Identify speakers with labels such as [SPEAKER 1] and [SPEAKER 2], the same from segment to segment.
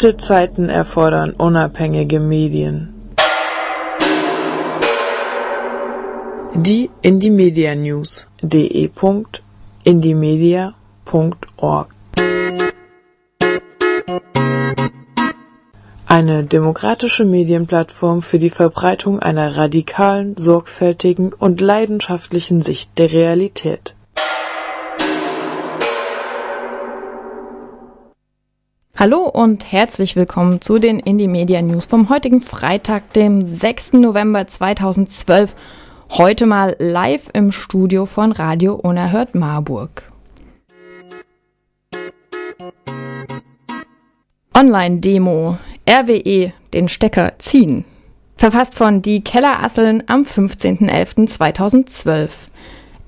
[SPEAKER 1] Harte Zeiten erfordern unabhängige Medien. Die Indymedia News de.indymedia.org Eine demokratische Medienplattform für die Verbreitung einer radikalen, sorgfältigen und leidenschaftlichen Sicht der Realität.
[SPEAKER 2] Hallo und herzlich willkommen zu den Indie Media News vom heutigen Freitag, dem 6. November 2012. Heute mal live im Studio von Radio Unerhört Marburg. Online-Demo. RWE den Stecker ziehen. Verfasst von Die Kellerasseln am 15.11.2012.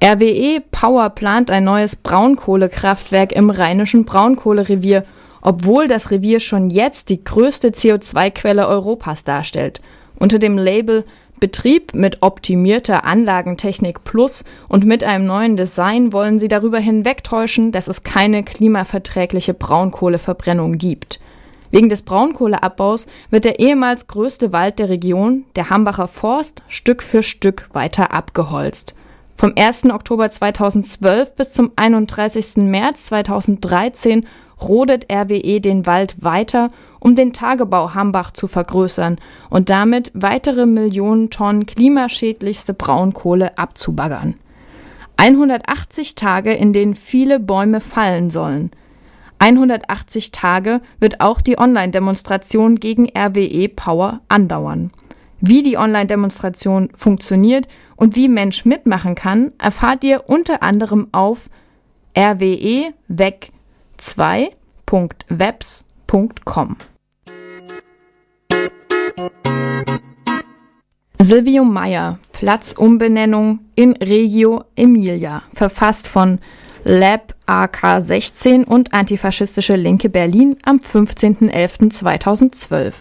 [SPEAKER 2] RWE Power plant ein neues Braunkohlekraftwerk im rheinischen Braunkohlerevier, obwohl das Revier schon jetzt die größte CO2-Quelle Europas darstellt. Unter dem Label Betrieb mit optimierter Anlagentechnik Plus und mit einem neuen Design wollen sie darüber hinwegtäuschen, dass es keine klimaverträgliche Braunkohleverbrennung gibt. Wegen des Braunkohleabbaus wird der ehemals größte Wald der Region, der Hambacher Forst, Stück für Stück weiter abgeholzt. Vom 1. Oktober 2012 bis zum 31. März 2013 rodet RWE den Wald weiter, um den Tagebau Hambach zu vergrößern und damit weitere Millionen Tonnen klimaschädlichste Braunkohle abzubaggern. 180 Tage, in denen viele Bäume fallen sollen. 180 Tage wird auch die Online-Demonstration gegen RWE Power andauern. Wie die Online-Demonstration funktioniert und wie Mensch mitmachen kann, erfahrt ihr unter anderem auf rweweg2.webs.com. Silvio Meyer, Platzumbenennung in Regio Emilia, verfasst von Lab AK16 und Antifaschistische Linke Berlin am 15.11.2012.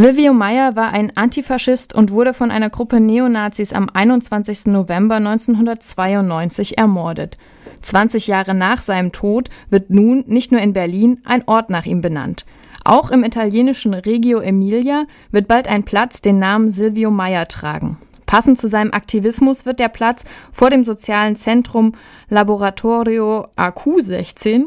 [SPEAKER 2] Silvio Meyer war ein Antifaschist und wurde von einer Gruppe Neonazis am 21. November 1992 ermordet. 20 Jahre nach seinem Tod wird nun nicht nur in Berlin ein Ort nach ihm benannt. Auch im italienischen Reggio Emilia wird bald ein Platz den Namen Silvio Meyer tragen. Passend zu seinem Aktivismus wird der Platz vor dem sozialen Zentrum Laboratorio AQ16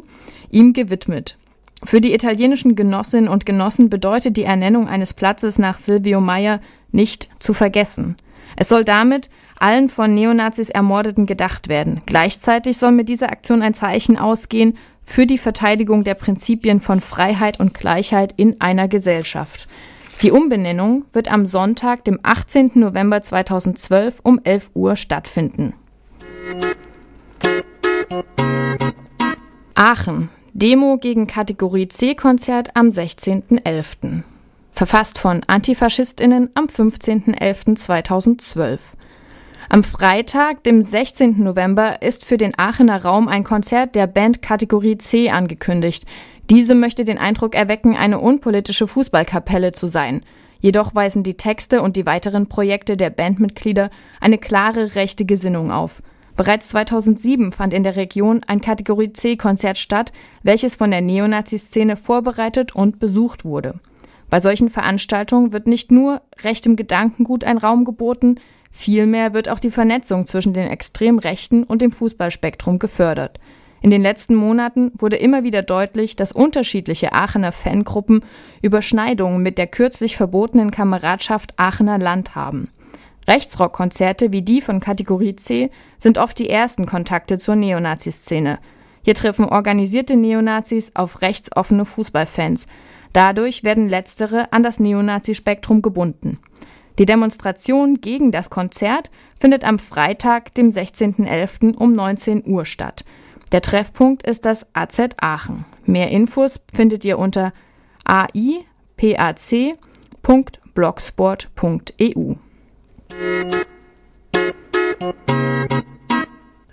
[SPEAKER 2] ihm gewidmet. Für die italienischen Genossinnen und Genossen bedeutet die Ernennung eines Platzes nach Silvio Meyer nicht zu vergessen. Es soll damit allen von Neonazis Ermordeten gedacht werden. Gleichzeitig soll mit dieser Aktion ein Zeichen ausgehen für die Verteidigung der Prinzipien von Freiheit und Gleichheit in einer Gesellschaft. Die Umbenennung wird am Sonntag, dem 18. November 2012 um 11 Uhr stattfinden. Aachen. Demo gegen Kategorie C-Konzert am 16.11. Verfasst von AntifaschistInnen am 15.11.2012. Am Freitag, dem 16. November, ist für den Aachener Raum ein Konzert der Band Kategorie C angekündigt. Diese möchte den Eindruck erwecken, eine unpolitische Fußballkapelle zu sein. Jedoch weisen die Texte und die weiteren Projekte der Bandmitglieder eine klare rechte Gesinnung auf. Bereits 2007 fand in der Region ein Kategorie C-Konzert statt, welches von der Neonazi-Szene vorbereitet und besucht wurde. Bei solchen Veranstaltungen wird nicht nur rechtem Gedankengut ein Raum geboten, vielmehr wird auch die Vernetzung zwischen den extrem Rechten und dem Fußballspektrum gefördert. In den letzten Monaten wurde immer wieder deutlich, dass unterschiedliche Aachener Fangruppen Überschneidungen mit der kürzlich verbotenen Kameradschaft Aachener Land haben. Rechtsrockkonzerte wie die von Kategorie C sind oft die ersten Kontakte zur Neonazi-Szene. Hier treffen organisierte Neonazis auf rechtsoffene Fußballfans. Dadurch werden letztere an das Neonazi-Spektrum gebunden. Die Demonstration gegen das Konzert findet am Freitag, dem 16.11. um 19 Uhr statt. Der Treffpunkt ist das AZ Aachen. Mehr Infos findet ihr unter aipac.blogsport.eu.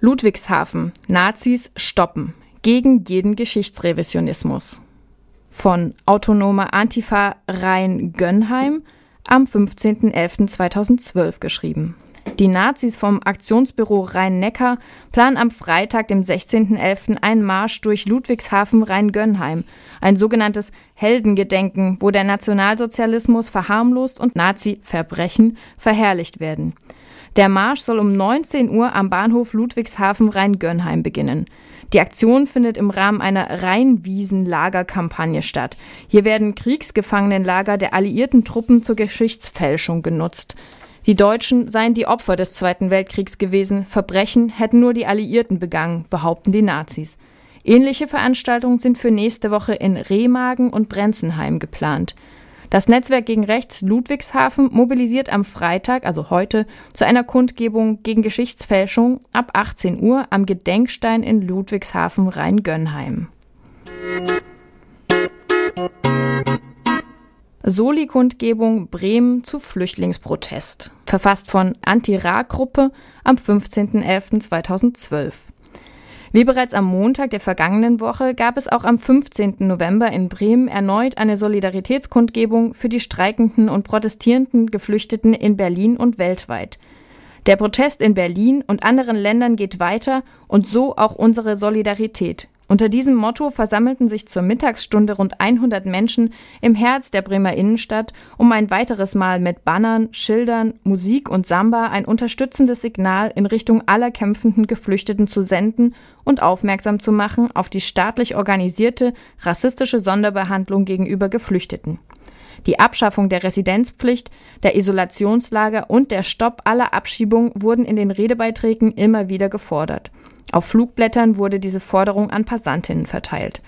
[SPEAKER 2] Ludwigshafen. Nazis stoppen. Gegen jeden Geschichtsrevisionismus. Von autonomer Antifa Rhein-Gönnheim am 15.11.2012 geschrieben. Die Nazis vom Aktionsbüro Rhein-Neckar planen am Freitag, dem 16.11., einen Marsch durch Ludwigshafen Rhein-Gönnheim, ein sogenanntes Heldengedenken, wo der Nationalsozialismus verharmlost und Nazi-Verbrechen verherrlicht werden. Der Marsch soll um 19 Uhr am Bahnhof Ludwigshafen Rhein-Gönnheim beginnen. Die Aktion findet im Rahmen einer Rheinwiesen-Lagerkampagne statt. Hier werden Kriegsgefangenenlager der alliierten Truppen zur Geschichtsfälschung genutzt. Die Deutschen seien die Opfer des Zweiten Weltkriegs gewesen, Verbrechen hätten nur die Alliierten begangen, behaupten die Nazis. Ähnliche Veranstaltungen sind für nächste Woche in Remagen und Brenzenheim geplant. Das Netzwerk gegen Rechts Ludwigshafen mobilisiert am Freitag, also heute, zu einer Kundgebung gegen Geschichtsfälschung ab 18 Uhr am Gedenkstein in Ludwigshafen Rhein-Gönnheim. Soli-Kundgebung Bremen zu Flüchtlingsprotest. Verfasst von Anti-Ra-Gruppe am 15.11.2012. Wie bereits am Montag der vergangenen Woche gab es auch am 15. November in Bremen erneut eine Solidaritätskundgebung für die streikenden und protestierenden Geflüchteten in Berlin und weltweit. Der Protest in Berlin und anderen Ländern geht weiter und so auch unsere Solidarität. Unter diesem Motto versammelten sich zur Mittagsstunde rund 100 Menschen im Herz der Bremer Innenstadt, um ein weiteres Mal mit Bannern, Schildern, Musik und Samba ein unterstützendes Signal in Richtung aller kämpfenden Geflüchteten zu senden und aufmerksam zu machen auf die staatlich organisierte rassistische Sonderbehandlung gegenüber Geflüchteten. Die Abschaffung der Residenzpflicht, der Isolationslager und der Stopp aller Abschiebungen wurden in den Redebeiträgen immer wieder gefordert. Auf Flugblättern wurde diese Forderung an Passantinnen verteilt.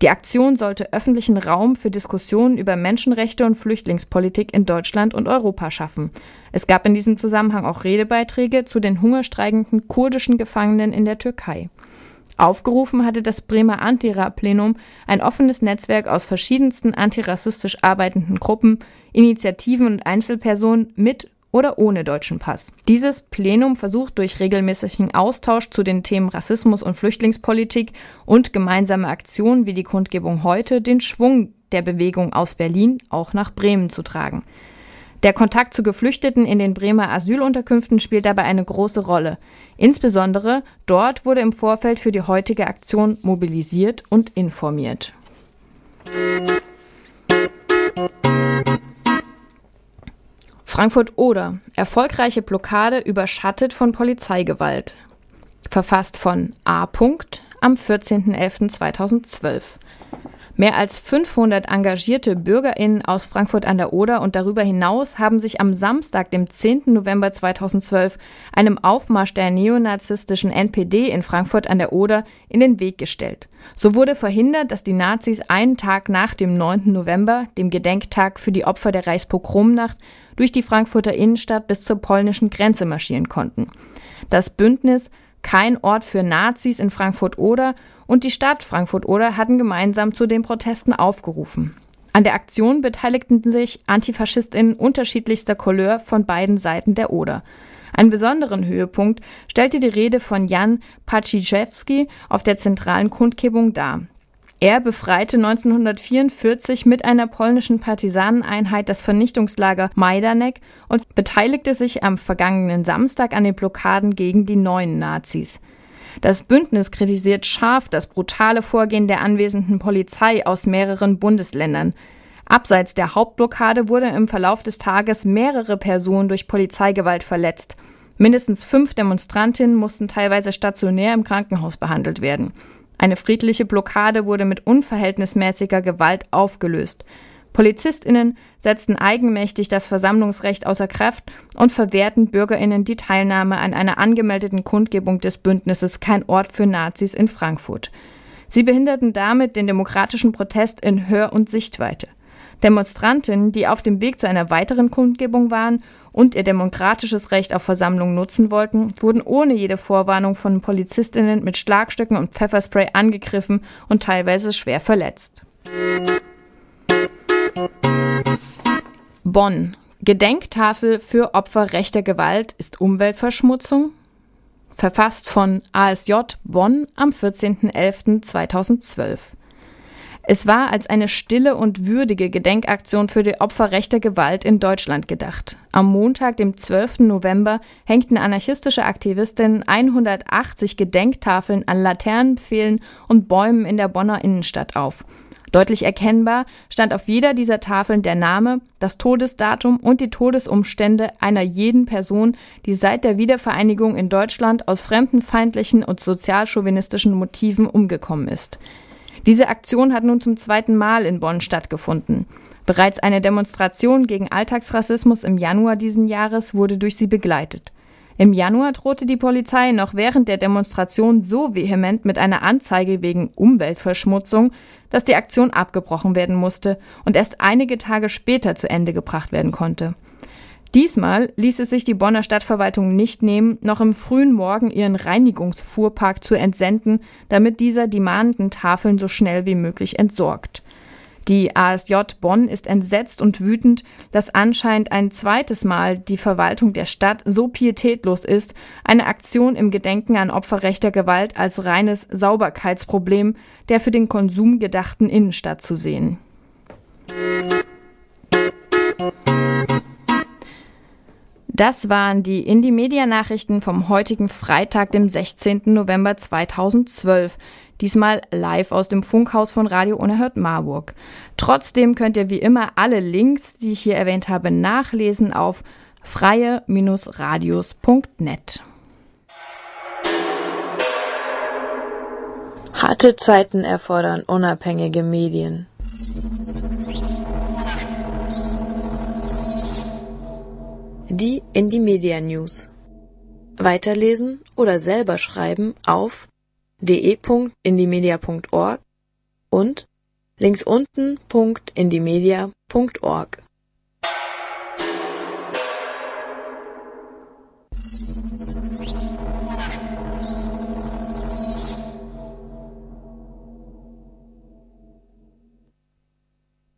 [SPEAKER 2] Die Aktion sollte öffentlichen Raum für Diskussionen über Menschenrechte und Flüchtlingspolitik in Deutschland und Europa schaffen. Es gab in diesem Zusammenhang auch Redebeiträge zu den hungerstreikenden kurdischen Gefangenen in der Türkei. Aufgerufen hatte das Bremer Antira-Plenum ein offenes Netzwerk aus verschiedensten antirassistisch arbeitenden Gruppen, Initiativen und Einzelpersonen mit oder ohne deutschen Pass. Dieses Plenum versucht durch regelmäßigen Austausch zu den Themen Rassismus und Flüchtlingspolitik und gemeinsame Aktionen wie die Kundgebung heute den Schwung der Bewegung aus Berlin auch nach Bremen zu tragen. Der Kontakt zu Geflüchteten in den Bremer Asylunterkünften spielt dabei eine große Rolle. Insbesondere dort wurde im Vorfeld für die heutige Aktion mobilisiert und informiert. Frankfurt Oder. Erfolgreiche Blockade überschattet von Polizeigewalt. Verfasst von A. am 14.11.2012. Mehr als 500 engagierte BürgerInnen aus Frankfurt an der Oder und darüber hinaus haben sich am Samstag, dem 10. November 2012, einem Aufmarsch der neonazistischen NPD in Frankfurt an der Oder in den Weg gestellt. So wurde verhindert, dass die Nazis einen Tag nach dem 9. November, dem Gedenktag für die Opfer der Reichspogromnacht, durch die Frankfurter Innenstadt bis zur polnischen Grenze marschieren konnten. Das Bündnis kein Ort für Nazis in Frankfurt-Oder und die Stadt Frankfurt-Oder hatten gemeinsam zu den Protesten aufgerufen. An der Aktion beteiligten sich Antifaschistinnen unterschiedlichster Couleur von beiden Seiten der Oder. Einen besonderen Höhepunkt stellte die Rede von Jan Paciszewski auf der zentralen Kundgebung dar. Er befreite 1944 mit einer polnischen Partisaneneinheit das Vernichtungslager Majdanek und beteiligte sich am vergangenen Samstag an den Blockaden gegen die neuen Nazis. Das Bündnis kritisiert scharf das brutale Vorgehen der anwesenden Polizei aus mehreren Bundesländern. Abseits der Hauptblockade wurde im Verlauf des Tages mehrere Personen durch Polizeigewalt verletzt. Mindestens fünf Demonstrantinnen mussten teilweise stationär im Krankenhaus behandelt werden. Eine friedliche Blockade wurde mit unverhältnismäßiger Gewalt aufgelöst. Polizistinnen setzten eigenmächtig das Versammlungsrecht außer Kraft und verwehrten Bürgerinnen die Teilnahme an einer angemeldeten Kundgebung des Bündnisses Kein Ort für Nazis in Frankfurt. Sie behinderten damit den demokratischen Protest in Hör- und Sichtweite. Demonstrantinnen, die auf dem Weg zu einer weiteren Kundgebung waren und ihr demokratisches Recht auf Versammlung nutzen wollten, wurden ohne jede Vorwarnung von Polizistinnen mit Schlagstöcken und Pfefferspray angegriffen und teilweise schwer verletzt. Bonn. Gedenktafel für Opfer rechter Gewalt ist Umweltverschmutzung? Verfasst von ASJ Bonn am 14.11.2012. Es war als eine stille und würdige Gedenkaktion für die Opfer rechter Gewalt in Deutschland gedacht. Am Montag, dem 12. November, hängten anarchistische Aktivistinnen 180 Gedenktafeln an Laternenpfählen und Bäumen in der Bonner Innenstadt auf. Deutlich erkennbar stand auf jeder dieser Tafeln der Name, das Todesdatum und die Todesumstände einer jeden Person, die seit der Wiedervereinigung in Deutschland aus fremdenfeindlichen und sozialchauvinistischen Motiven umgekommen ist. Diese Aktion hat nun zum zweiten Mal in Bonn stattgefunden. Bereits eine Demonstration gegen Alltagsrassismus im Januar diesen Jahres wurde durch sie begleitet. Im Januar drohte die Polizei noch während der Demonstration so vehement mit einer Anzeige wegen Umweltverschmutzung, dass die Aktion abgebrochen werden musste und erst einige Tage später zu Ende gebracht werden konnte. Diesmal ließ es sich die Bonner Stadtverwaltung nicht nehmen, noch im frühen Morgen ihren Reinigungsfuhrpark zu entsenden, damit dieser die mahnenden Tafeln so schnell wie möglich entsorgt. Die ASJ Bonn ist entsetzt und wütend, dass anscheinend ein zweites Mal die Verwaltung der Stadt so pietätlos ist, eine Aktion im Gedenken an Opfer rechter Gewalt als reines Sauberkeitsproblem der für den Konsum gedachten Innenstadt zu sehen. Das waren die Indie-Media-Nachrichten vom heutigen Freitag, dem 16. November 2012. Diesmal live aus dem Funkhaus von Radio Unerhört Marburg. Trotzdem könnt ihr wie immer alle Links, die ich hier erwähnt habe, nachlesen auf freie-radios.net.
[SPEAKER 1] Harte Zeiten erfordern unabhängige Medien. Die Indie Media News. Weiterlesen oder selber schreiben auf de.indiemedia.org und links unten.indiemedia.org.